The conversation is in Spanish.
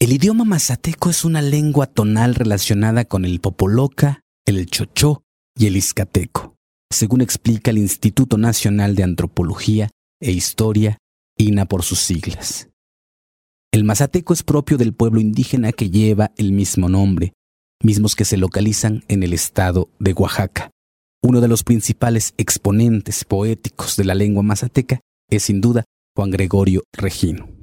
El idioma mazateco es una lengua tonal relacionada con el popoloca, el chochó y el iscateco, según explica el Instituto Nacional de Antropología e Historia, INA por sus siglas. El mazateco es propio del pueblo indígena que lleva el mismo nombre, mismos que se localizan en el estado de Oaxaca. Uno de los principales exponentes poéticos de la lengua mazateca es sin duda Juan Gregorio Regino.